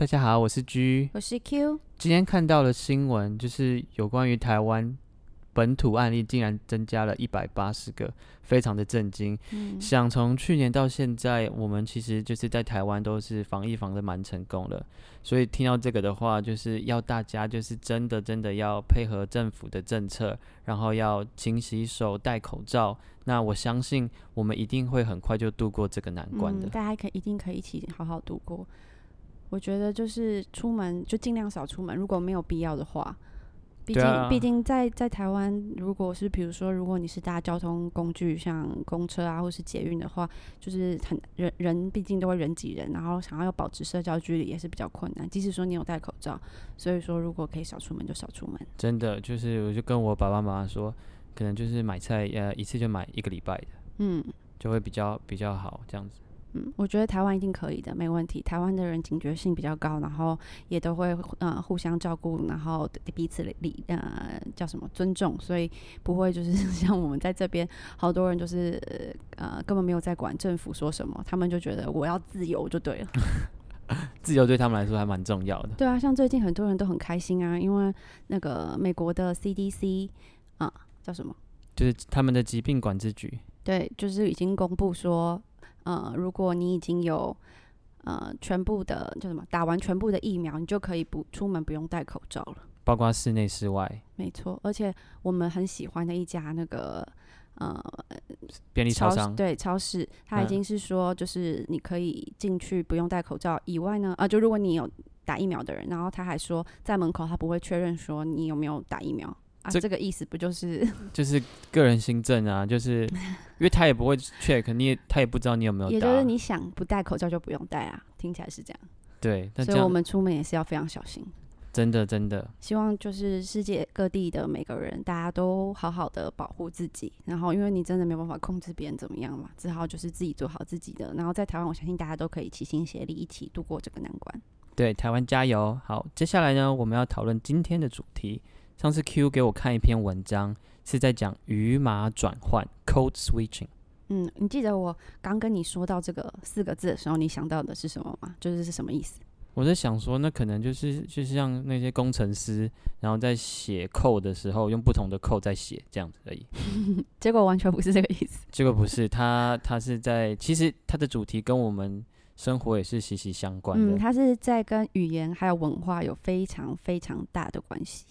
大家好，我是 G。我是 Q。今天看到的新闻，就是有关于台湾本土案例竟然增加了一百八十个，非常的震惊。嗯，想从去年到现在，我们其实就是在台湾都是防疫防的蛮成功了，所以听到这个的话，就是要大家就是真的真的要配合政府的政策，然后要勤洗手、戴口罩。那我相信我们一定会很快就度过这个难关的。嗯，大家可一定可以一起好好度过。我觉得就是出门就尽量少出门，如果没有必要的话。毕竟，毕竟在在台湾，如果是比如说，如果你是搭交通工具，像公车啊，或是捷运的话，就是很人人毕竟都会人挤人，然后想要要保持社交距离也是比较困难。即使说你有戴口罩，所以说如果可以少出门就少出门。真的就是，我就跟我爸爸妈妈说，可能就是买菜，呃，一次就买一个礼拜的，嗯。就会比较比较好这样子。嗯，我觉得台湾一定可以的，没问题。台湾的人警觉性比较高，然后也都会呃互相照顾，然后彼此理呃叫什么尊重，所以不会就是 像我们在这边，好多人就是呃根本没有在管政府说什么，他们就觉得我要自由就对了。自由对他们来说还蛮重要的。对啊，像最近很多人都很开心啊，因为那个美国的 CDC 啊叫什么？就是他们的疾病管制局，对，就是已经公布说，呃，如果你已经有呃全部的叫什么打完全部的疫苗，你就可以不出门不用戴口罩了。包括室内室外。没错，而且我们很喜欢的一家那个呃便利超商，对超市，它已嗯。经是说就是你可以进去不用戴口罩以外呢，啊，就如果你有打疫苗的人，然后他还说在门口他不会确认说你有没有打疫苗啊，这这个意思不就是 就是个人新政啊，就是 因为他也不会 check，你也他也不知道你有没有，也就是你想不戴口罩就不用戴啊，听起来是这样。对，所以我们出门也是要非常小心。真的真的希望就是世界各地的每个人，大家都好好的保护自己。然后，因为你真的没有办法控制别人怎么样嘛，只好就是自己做好自己的。然后在台湾，我相信大家都可以齐心协力，一起度过这个难关。对，台湾加油！好，接下来呢，我们要讨论今天的主题。上次 Q 给我看一篇文章，是在讲语码转换 （code switching）。嗯，你记得我刚跟你说到这个四个字的时候，你想到的是什么吗？就是是什么意思？我在想说，那可能就是就是像那些工程师，然后在写 code 的时候，用不同的 code 在写这样子而已。结果完全不是这个意思。结果不是，他他是在，其实他的主题跟我们生活也是息息相关的。嗯，它是在跟语言还有文化有非常非常大的关系。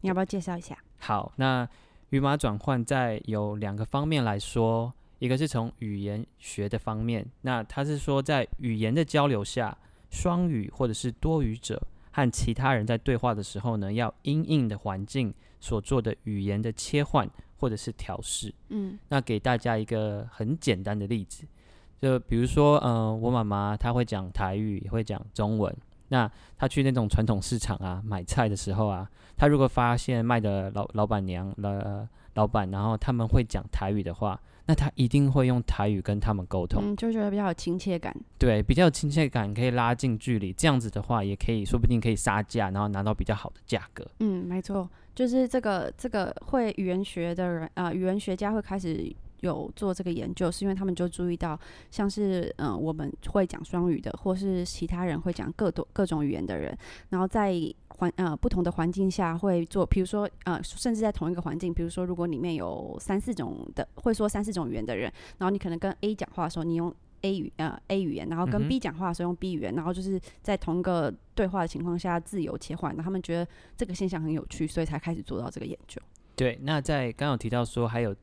你要不要介绍一下？好，那语码转换在有两个方面来说，一个是从语言学的方面，那它是说在语言的交流下，双语或者是多语者和其他人在对话的时候呢，要因应的环境所做的语言的切换或者是调试。嗯那给大家一个很简单的例子，就比如说，嗯、我妈妈她会讲台语，也会讲中文。那他去那种传统市场啊买菜的时候啊，他如果发现卖的老老板娘、老老板，然后他们会讲台语的话，那他一定会用台语跟他们沟通，嗯，就觉得比较有亲切感。对，比较有亲切感，可以拉近距离。这样子的话，也可以说不定可以杀价，然后拿到比较好的价格。嗯，没错，就是这个这个会语言学的人啊、呃，语言学家会开始有做这个研究，是因为他们就注意到，像是嗯、呃我们会讲双语的，或是其他人会讲各多各种语言的人，然后在环呃不同的环境下会做，比如说呃，甚至在同一个环境，比如说如果里面有三四种的会说三四种语言的人，然后你可能跟 A 讲话的时候，你用 A 语呃 A 语言，然后跟 B 讲话的时候用 B 语言，然后就是在同一个对话的情况下自由切换，然后他们觉得这个现象很有趣，所以才开始做到这个研究。对，那在刚刚有提到说，还有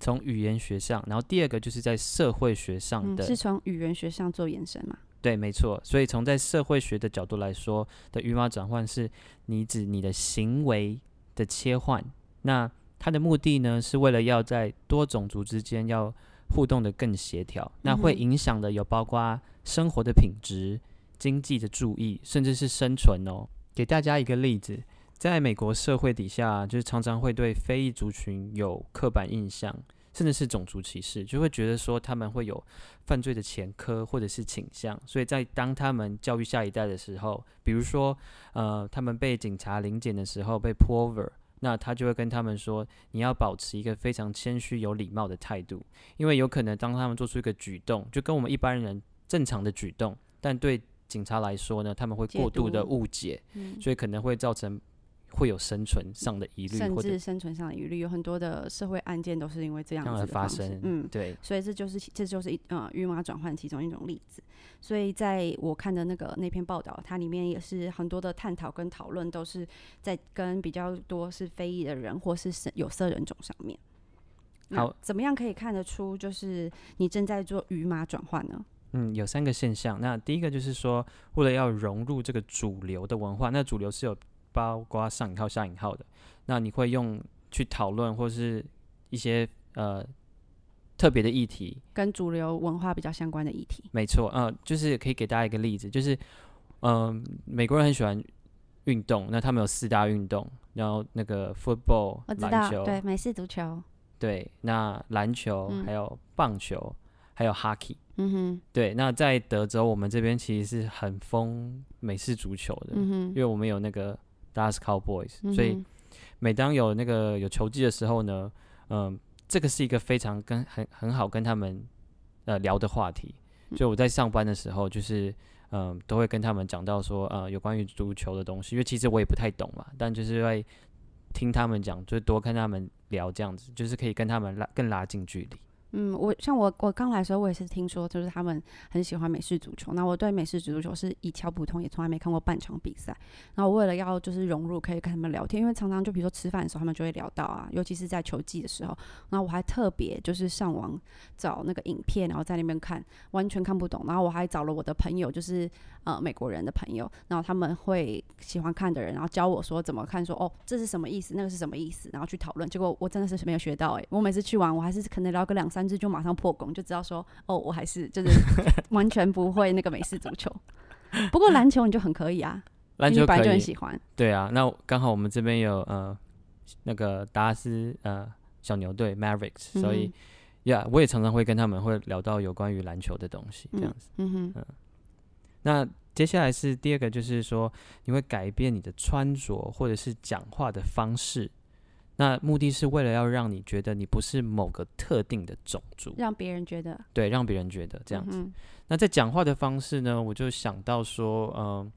从语言学上，然后第二个就是在社会学上嗯，的是从语言学上做延伸嘛？对，没错。所以从在社会学的角度来说的语码转换，是你指你的行为的切换。那它的目的呢，是为了要在多种族之间要互动的更协调。那会影响的有包括生活的品质、经济的注意，甚至是生存哦。给大家一个例子，在美国社会底下，就是常常会对非裔族群有刻板印象。甚至是种族歧视，就会觉得说他们会有犯罪的前科或者是倾向，所以在当他们教育下一代的时候，比如说呃，他们被警察临检的时候被 pull over，那他就会跟他们说，你要保持一个非常谦虚、有礼貌的态度，因为有可能当他们做出一个举动，就跟我们一般人正常的举动，但对警察来说呢，他们会过度的读误解，嗯，所以可能会造成会有生存上的疑虑，甚至生存上的疑虑，有很多的社会案件都是因为这样子的发生。嗯，对，所以这就是这就是一呃语码转换其中一种例子。所以在我看的那个那篇报道，它里面也是很多的探讨跟讨论，都是在跟比较多是非裔的人或是是有色人种上面。好怎么样可以看得出就是你正在做语码转换呢？嗯，有三个现象。那第一个就是说，为了要融入这个主流的文化，那主流是有包括上引号、下引号的。那你会用去讨论或是一些呃特别的议题，跟主流文化比较相关的议题。没错，呃，就是可以给大家一个例子，就是嗯、美国人很喜欢运动，那他们有四大运动，然后那个 football 我知道，篮球，对美式足球，对那篮球、嗯还有棒球，还有 hockey。嗯哼，对，那在德州，我们这边其实是很疯美式足球的，嗯哼，因为我们有那个 Dallas Cowboys，、所以嗯哼每当有那个有球技的时候呢，嗯、这个是一个非常跟很很好跟他们呃聊的话题。嗯就我在上班的时候，就是嗯、都会跟他们讲到说呃有关于足球的东西，因为其实我也不太懂嘛，但就是会听他们讲，就是多跟他们聊这样子，就是可以跟他们拉更拉近距离。嗯，我像我我刚来的时候，我也是听说，就是他们很喜欢美式足球。那我对美式足球是一窍不通，也从来没看过半场比赛。然后为了要就是融入，可以跟他们聊天，因为常常就比如说吃饭的时候，他们就会聊到啊，尤其是在球季的时候。然后我还特别就是上网找那个影片，然后在那边看，完全看不懂。然后我还找了我的朋友，就是呃美国人的朋友，然后他们会喜欢看的人，然后教我说怎么看说，哦这是什么意思，那个是什么意思，然后去讨论。结果我真的是没有学到诶、我每次去玩，我还是可能聊个两三次就马上破功，就知道说哦，我还是就是 完全不会那个美式足球。不过篮球你就很可以啊，篮球可以因为你本来就很，喜欢。对啊，那刚好我们这边有呃那个达斯呃小牛队 Mavericks，、所以呀我也常常会跟他们会聊到有关于篮球的东西，这样子。嗯哼，那接下来是第二个，就是说你会改变你的穿着或者是讲话的方式，那目的是为了要让你觉得你不是某个特定的种族，让别人觉得对，让别人觉得这样子。嗯那在讲话的方式呢，我就想到说，嗯、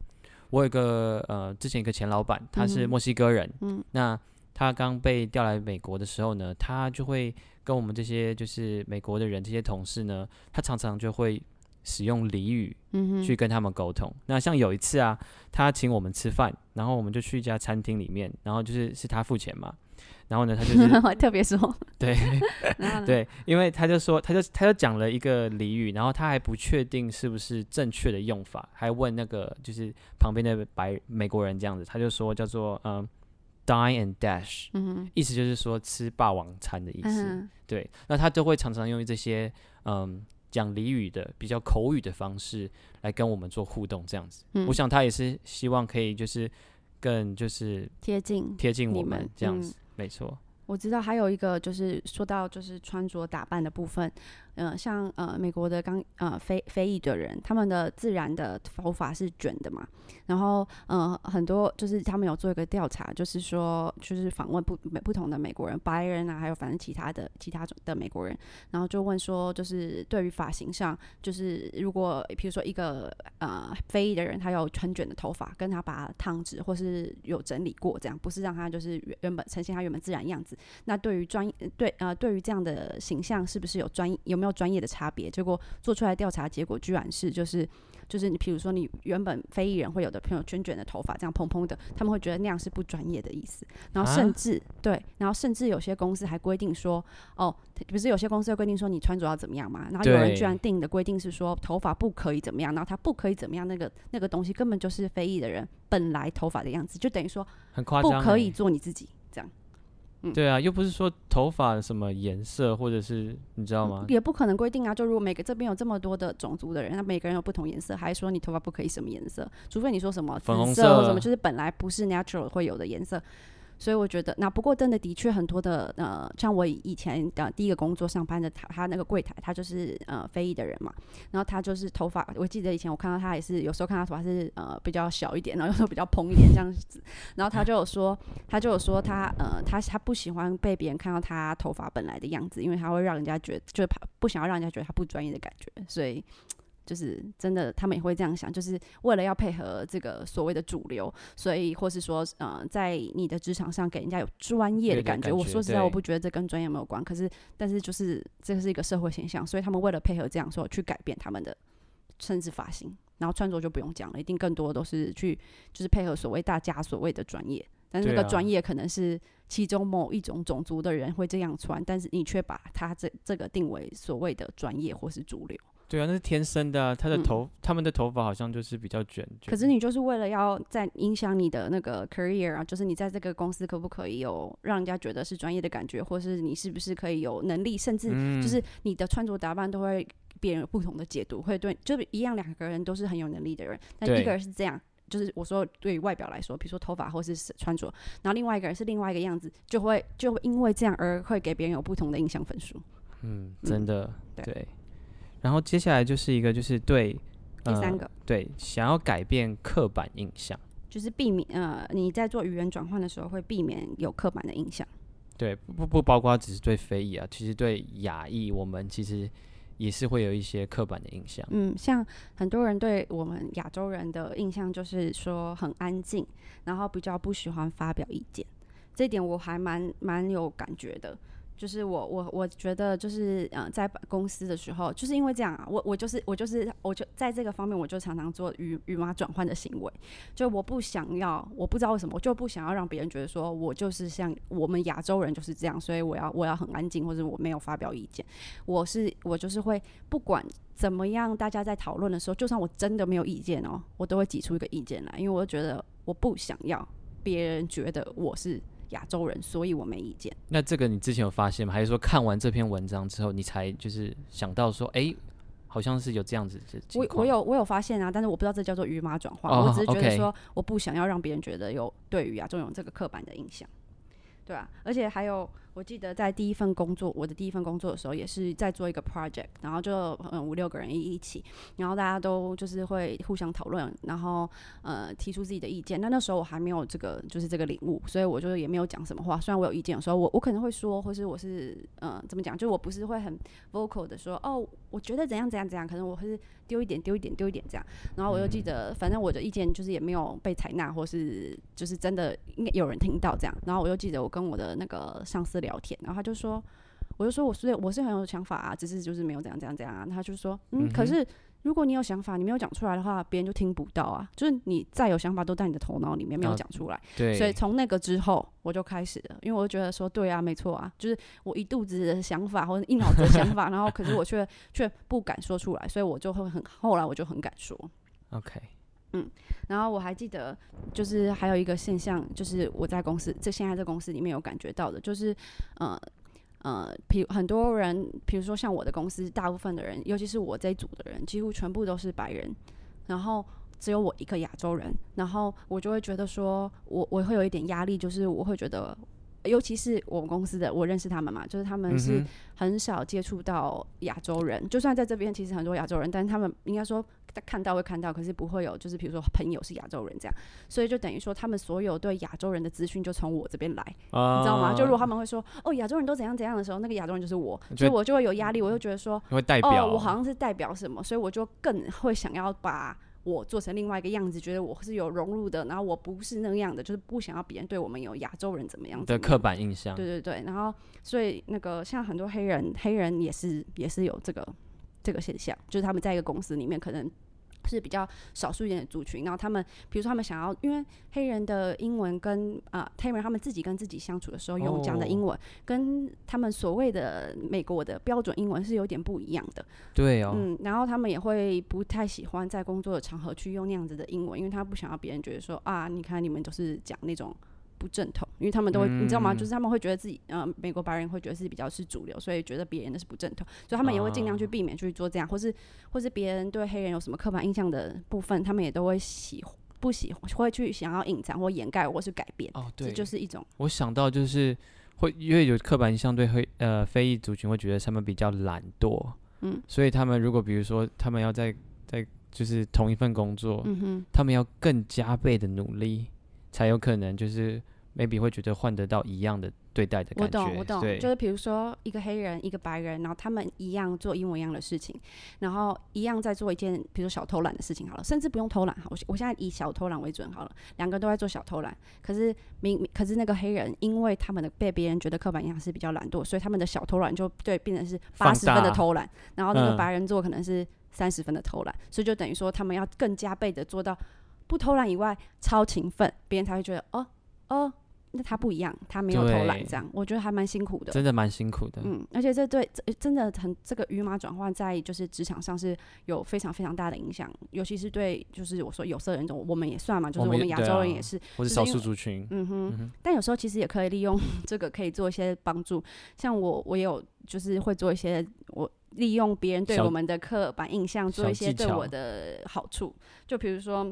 我有个呃，之前一个前老板，他是墨西哥人，嗯。那他刚被调来美国的时候呢，他就会跟我们这些就是美国的人这些同事呢，他常常就会使用俚语嗯哼，去跟他们沟通。那像有一次啊，他请我们吃饭，然后我们就去一家餐厅里面，然后就是是他付钱嘛，然后呢，他就是我 特别说，对对，因为他就说，他就他就讲了一个俚语，然后他还不确定是不是正确的用法，还问那个就是旁边的白美国人这样子，他就说叫做嗯、dine and dash，嗯，意思就是说吃霸王餐的意思。嗯对，那他都会常常用这些嗯讲俚语的比较口语的方式来跟我们做互动，这样子。嗯我想他也是希望可以就是更就是贴近贴近我们这样子，没错。我知道还有一个就是说到就是穿着打扮的部分，呃，像呃美国的刚呃非非裔的人，他们的自然的头发是卷的嘛，然后呃很多就是他们有做一个调查，就是说就是访问不不同的美国人，白人啊，还有反正其他的其他的美国人，然后就问说就是对于发型上，就是如果比如说一个呃非裔的人，他有很卷的头发，跟他把它烫直或是有整理过，这样不是让他就是原原本呈现他原本自然样子。那对于专对呃对于这样的形象，是不是有专有没有专业的差别？结果做出来调查结果居然是就是就是你比如说你原本非裔人会有的朋友圈卷的头发这样蓬蓬的，他们会觉得那样是不专业的意思。然后啊甚至、对，然后甚至有些公司还规定说，哦，不是有些公司会规定说你穿着要怎么样嘛？然后有人居然定的规定是说头发不可以怎么样，然后他不可以怎么样，那个那个东西根本就是非裔的人本来头发的样子，就等于说很夸张、不可以欸做你自己这样。对啊，又不是说头发什么颜色，或者是你知道吗？也不可能规定啊，就如果每个这边有这么多的种族的人，那每个人有不同颜色，还说你头发不可以什么颜色，除非你说什么粉红色或色什么，就是本来不是 natural 会有的颜色。所以我觉得，那不过真的的确很多的呃，像我以前的第一个工作上班的他，他那个柜台，他就是呃非裔的人嘛，然后他就是头发，我记得以前我看到他也是有时候看他头发是呃比较小一点，然后有时候比较蓬一点这样子，然后他就有说，他就有说他呃他他不喜欢被别人看到他头发本来的样子，因为他会让人家觉得就是怕不想要让人家觉得他不专业的感觉，所以。就是真的，他们也会这样想，就是为了要配合这个所谓的主流，所以或是说，呃，在你的职场上给人家有专业的感觉。我说实在，我不觉得这跟专业没有关，可是，但是就是这是一个社会现象，所以他们为了配合这样说，去改变他们的甚至发型，然后穿着就不用讲了，一定更多都是去就是配合所谓大家所谓的专业，但是那个专业可能是其中某一种种族的人会这样穿，但是你却把他这这个定为所谓的专业或是主流。对啊，那是天生的啊。他的头，他们的头发好像就是比较卷。可是你就是为了要在影响你的那个 career 啊，就是你在这个公司可不可以有让人家觉得是专业的感觉，或是你是不是可以有能力，甚至就是你的穿着打扮都会别人有不同的解读，会对，就一样两个人都是很有能力的人，但一个人是这样，就是我说对于外表来说，比如说头发或是穿着，然后另外一个人是另外一个样子，就会就因为这样而会给别人有不同的印象分数。嗯，真的对。然后接下来就是一个，就是对第三个，对想要改变刻板印象，就是避免呃你在做语言转换的时候会避免有刻板的印象。对，不不包括只是对非裔啊，其实对亚裔，我们其实也是会有一些刻板的印象。嗯，像很多人对我们亚洲人的印象就是说很安静，然后比较不喜欢发表意见，这点我还蛮蛮有感觉的。就是我我我觉得就是呃在公司的时候，就是因为这样啊，我我就是我就是我就在这个方面，我就常常做语语码转换的行为。就我不想要，我不知道为什么，我就不想要让别人觉得说我就是像我们亚洲人就是这样，所以我要我要很安静，或者我没有发表意见。我是我就是会不管怎么样，大家在讨论的时候，就算我真的没有意见哦，我都会挤出一个意见来，因为我觉得我不想要别人觉得我是。亚洲人，所以我没意见。那这个你之前有发现吗？还是说看完这篇文章之后，你才就是想到说，哎，好像是有这样子的我我有我有发现啊，但是我不知道这叫做语码转换。我只是觉得说，我不想要让别人觉得有对于亚洲有这个刻板的印象，对啊，而且还有。我记得在第一份工作，我的第一份工作的时候，也是在做一个 project，然后就嗯五六个人一一起，然后大家都就是会互相讨论，然后呃提出自己的意见。那那时候我还没有这个就是这个领悟，所以我就也没有讲什么话。虽然我有意见，有时候我我可能会说，或是我是嗯怎么讲，就我不是会很 vocal 的说哦，我觉得怎样怎样怎样，可能我会丢一点丢一点丢一点这样。然后我又记得，反正我的意见就是也没有被采纳，或是就是真的应该有人听到这样。然后我又记得我跟我的那个上司。聊天，然后他就说，我就说我是我是很有想法啊，只是就是没有怎样怎样怎样啊。他就说，嗯，可是如果你有想法，你没有讲出来的话，别人就听不到啊。就是你再有想法，都在你的头脑里面没有讲出来。对，所以从那个之后，我就开始了，因为我就觉得说，对啊，没错啊，就是我一肚子的想法或者一脑子的想法，然后可是我却却不敢说出来，所以我就会很后来我就很敢说。OK。嗯，然后我还记得，就是还有一个现象，就是我在公司，这现在这公司里面有感觉到的，就是呃呃，比很多人，比如说像我的公司，大部分的人，尤其是我这一组的人，几乎全部都是白人，然后只有我一个亚洲人，然后我就会觉得说，我我会有一点压力，就是我会觉得。尤其是我们公司的，我认识他们嘛，就是他们是很少接触到亚洲人，就算在这边，其实很多亚洲人，但是他们应该说看到会看到，可是不会有，就是比如说朋友是亚洲人这样，所以就等于说他们所有对亚洲人的资讯就从我这边来，你知道吗？就如果他们会说哦亚洲人都怎样怎样的时候，那个亚洲人就是我，所以我就会有压力，我就觉得说哦我好像是代表什么，所以我就更会想要把。我做成另外一个样子，觉得我是有融入的，然后我不是那样的，就是不想要别人对我们有亚洲人怎么样的刻板印象。对对对，然后所以那个像很多黑人，黑人也是也是有这个这个现象，就是他们在一个公司里面可能。是比较少数一点的族群，然后他们，比如说他们想要，因为黑人的英文跟啊黑人他们自己跟自己相处的时候用讲的英文，跟他们所谓的美国的标准英文是有点不一样的。对哦。嗯，然后他们也会不太喜欢在工作的场合去用那样子的英文，因为他不想要别人觉得说啊，你看你们都是讲那种。不正统，因为他们都会，你知道吗？就是他们会觉得自己，呃，美国白人会觉得自己比较是主流，所以觉得别人的是不正统，所以他们也会尽量去避免去做这样，或是或是别人对黑人有什么刻板印象的部分，他们也都会喜不喜欢会去想要隐藏或掩盖或是改变，哦，对这对，就是一种。我想到就是会因为有刻板印象对黑呃非裔族群会觉得他们比较懒惰，嗯。所以他们如果比如说他们要在在就是同一份工作，嗯哼。他们要更加倍的努力，才有可能就是 maybe 会觉得换得到一样的对待的我感觉。我懂，我懂，就是比如说一个黑人，一个白人，然后他们一样做一模一样的事情，然后一样在做一件，比如说小偷懒的事情好了，甚至不用偷懒，好，我我现在以小偷懒为准好了，两个都在做小偷懒，可是明明可是那个黑人，因为他们的被别人觉得刻板印象是比较懒惰，所以他们的小偷懒就对变成是八十分的偷懒，然后那个嗯白人做可能是三十分的偷懒，所以就等于说他们要更加倍的做到不偷懒以外超勤奋，别人才会觉得哦哦。那他不一样，他没有偷懒，这样我觉得还蛮辛苦的。真的蛮辛苦的。嗯，而且这对这真的很这个语码转换在就是职场上是有非常非常大的影响，尤其是对就是我说有色人种，我们也算嘛，就是我们亚洲人也是，或者少数族群，嗯哼。嗯哼，但有时候其实也可以利用这个可以做一些帮助，像我我也有就是会做一些我利用别人对我们的刻板印象做一些对我的好处，就比如说。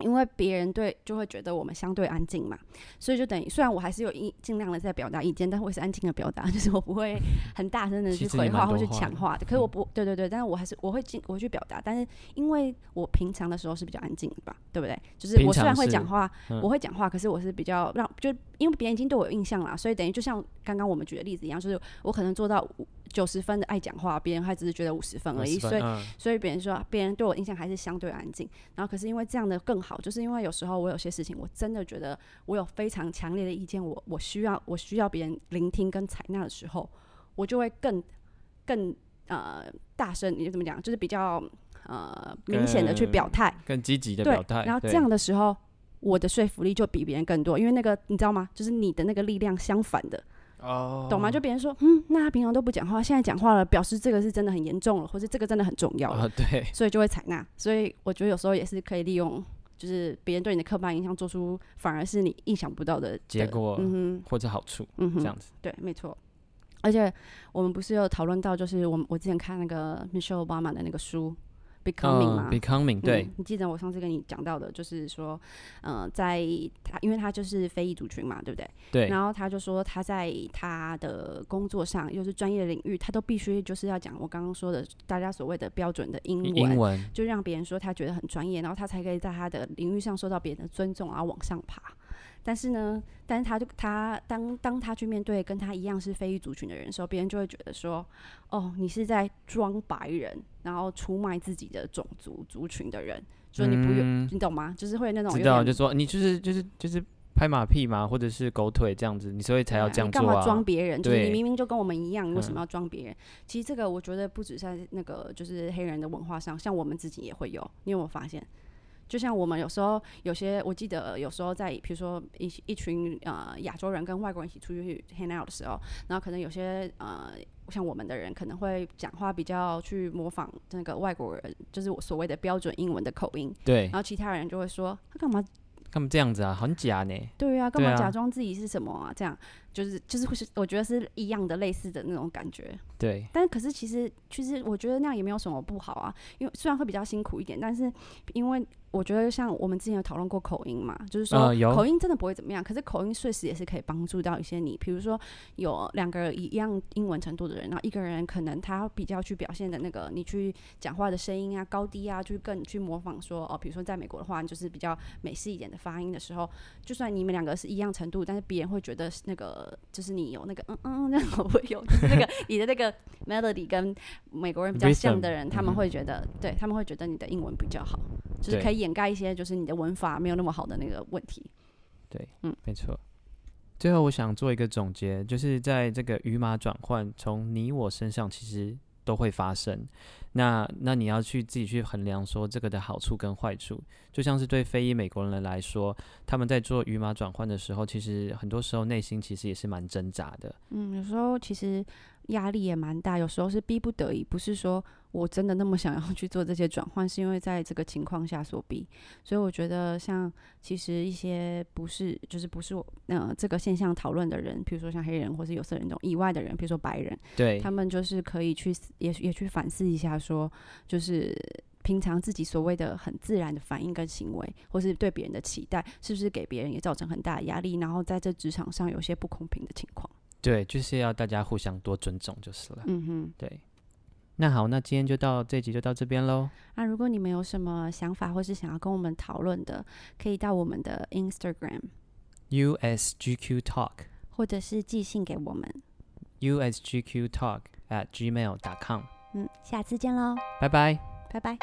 因为别人对就会觉得我们相对安静嘛，所以就等于虽然我还是有意尽量的在表达意见，但是我也是安静的表达，就是我不会很大声的去回话或去抢话的。可是我嗯不对对对，但是我还是我会尽我会去表达，但是因为我平常的时候是比较安静的吧，对不对？就是我虽然会讲话，嗯我会讲话，可是我是比较让就因为别人已经对我有印象啦，所以等于就像刚刚我们举的例子一样，就是我可能做到九十分的爱讲话，别人还只是觉得五十分而已，所以嗯所以别人说别人对我印象还是相对安静。然后可是因为这样的更好，就是因为有时候我有些事情我真的觉得我有非常强烈的意见，我我需要我需要别人聆听跟采纳的时候，我就会更更呃大声，你怎么讲？就是比较呃明显的去表态。更积极的表态，，然后这样的时候，我的说服力就比别人更多，因为那个你知道吗？就是你的那个力量相反的，哦，懂吗？就别人说，嗯，那他平常都不讲话，现在讲话了，表示这个是真的很严重了，或者这个真的很重要了，啊，对，所以就会采纳。所以我觉得有时候也是可以利用，就是别人对你的刻板印象做出反而是你意想不到的的结果嗯哼，或者好处嗯哼，这样子，对，没错。而且我们不是有讨论到，就是我们我之前看那个 Michelle Obama 的那个书《Becoming》嘛、嗯，becoming 对嗯，你记得我上次跟你讲到的，就是说，嗯、在他，因为他就是非裔族群嘛，对不对？对，然后他就说他在他的工作上，又是专业领域，他都必须就是要讲我刚刚说的大家所谓的标准的英文，英文就让别人说他觉得很专业，然后他才可以在他的领域上受到别人的尊重，然后往上爬。但是呢，但是他就他当当他去面对跟他一样是非裔族群的人的时候，别人就会觉得说，哦，你是在装白人，然后出卖自己的种族族群的人，说你不用，嗯你懂吗？就是会那种有知道，点就说你就是就是就是拍马屁嘛，或者是狗腿这样子，你所以才要这样做啊，嘛装别人？就是你对明明就跟我们一样，你为什嗯么要装别人？其实这个我觉得不止在那个就是黑人的文化上，像我们自己也会有。你有没有发现？就像我们有时候有些，我记得有时候在比如说一一群呃亚洲人跟外国人一起出去 hang out 的时候，然后可能有些呃像我们的人可能会讲话比较去模仿那个外国人，就是我所谓的标准英文的口音，对。然，后其他人就会说他干嘛干嘛这样子啊，很假呢，对啊，干嘛假装自己是什么啊？这样就是就是会是，我觉得是一样的类似的那种感觉。对，但可是其实其实我觉得那样也没有什么不好啊，因为虽然会比较辛苦一点，但是因为我觉得像我们之前有讨论过口音嘛，就是说呃口音真的不会怎么样，可是口音确实也是可以帮助到一些你，比如说有两个一样英文程度的人，然后一个人可能他比较去表现的那个你去讲话的声音啊、高低啊，就更去模仿说哦，比如说在美国的话，就是比较美式一点的发音的时候，就算你们两个是一样程度，但是别人会觉得那个就是你有那个嗯嗯，那 我会有就是那个 你的那个 melody 跟美国人比较像的 Rhythm，人，他们会觉得，对他们会觉得你的英文比较好，就是对可以掩盖一些就是你的文法没有那么好的那个问题。对，嗯没错。最后，我想做一个总结，就是在这个语码转换从你我身上，其实都会发生。那那你要去自己去衡量说这个的好处跟坏处，就像是对非裔美国人来说，他们在做语码转换的时候，其实很多时候内心其实也是蛮挣扎的。嗯，有时候其实压力也蛮大，有时候是逼不得已，不是说我真的那么想要去做这些转换，是因为在这个情况下所逼。所以我觉得，像其实一些不是就是不是我呃这个现象讨论的人，比如说像黑人或是有色人种以外的人，比如说白人，对他，们就是可以去也也去反思一下说就是。平常自己所谓的很自然的反应跟行为，或是对别人的期待，是不是给别人也造成很大的压力？然后在这职场上有些不公平的情况。对，就是要大家互相多尊重就是了。嗯哼，对。那好，那今天就到这集就到这边喽。那如果你们有什么想法或是想要跟我们讨论的，可以到我们的 Instagram USGQ Talk，或者是寄信给我们。USGQ Talk at gmail.com。嗯，下次见喽，拜拜。拜拜。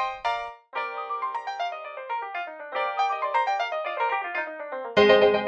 thank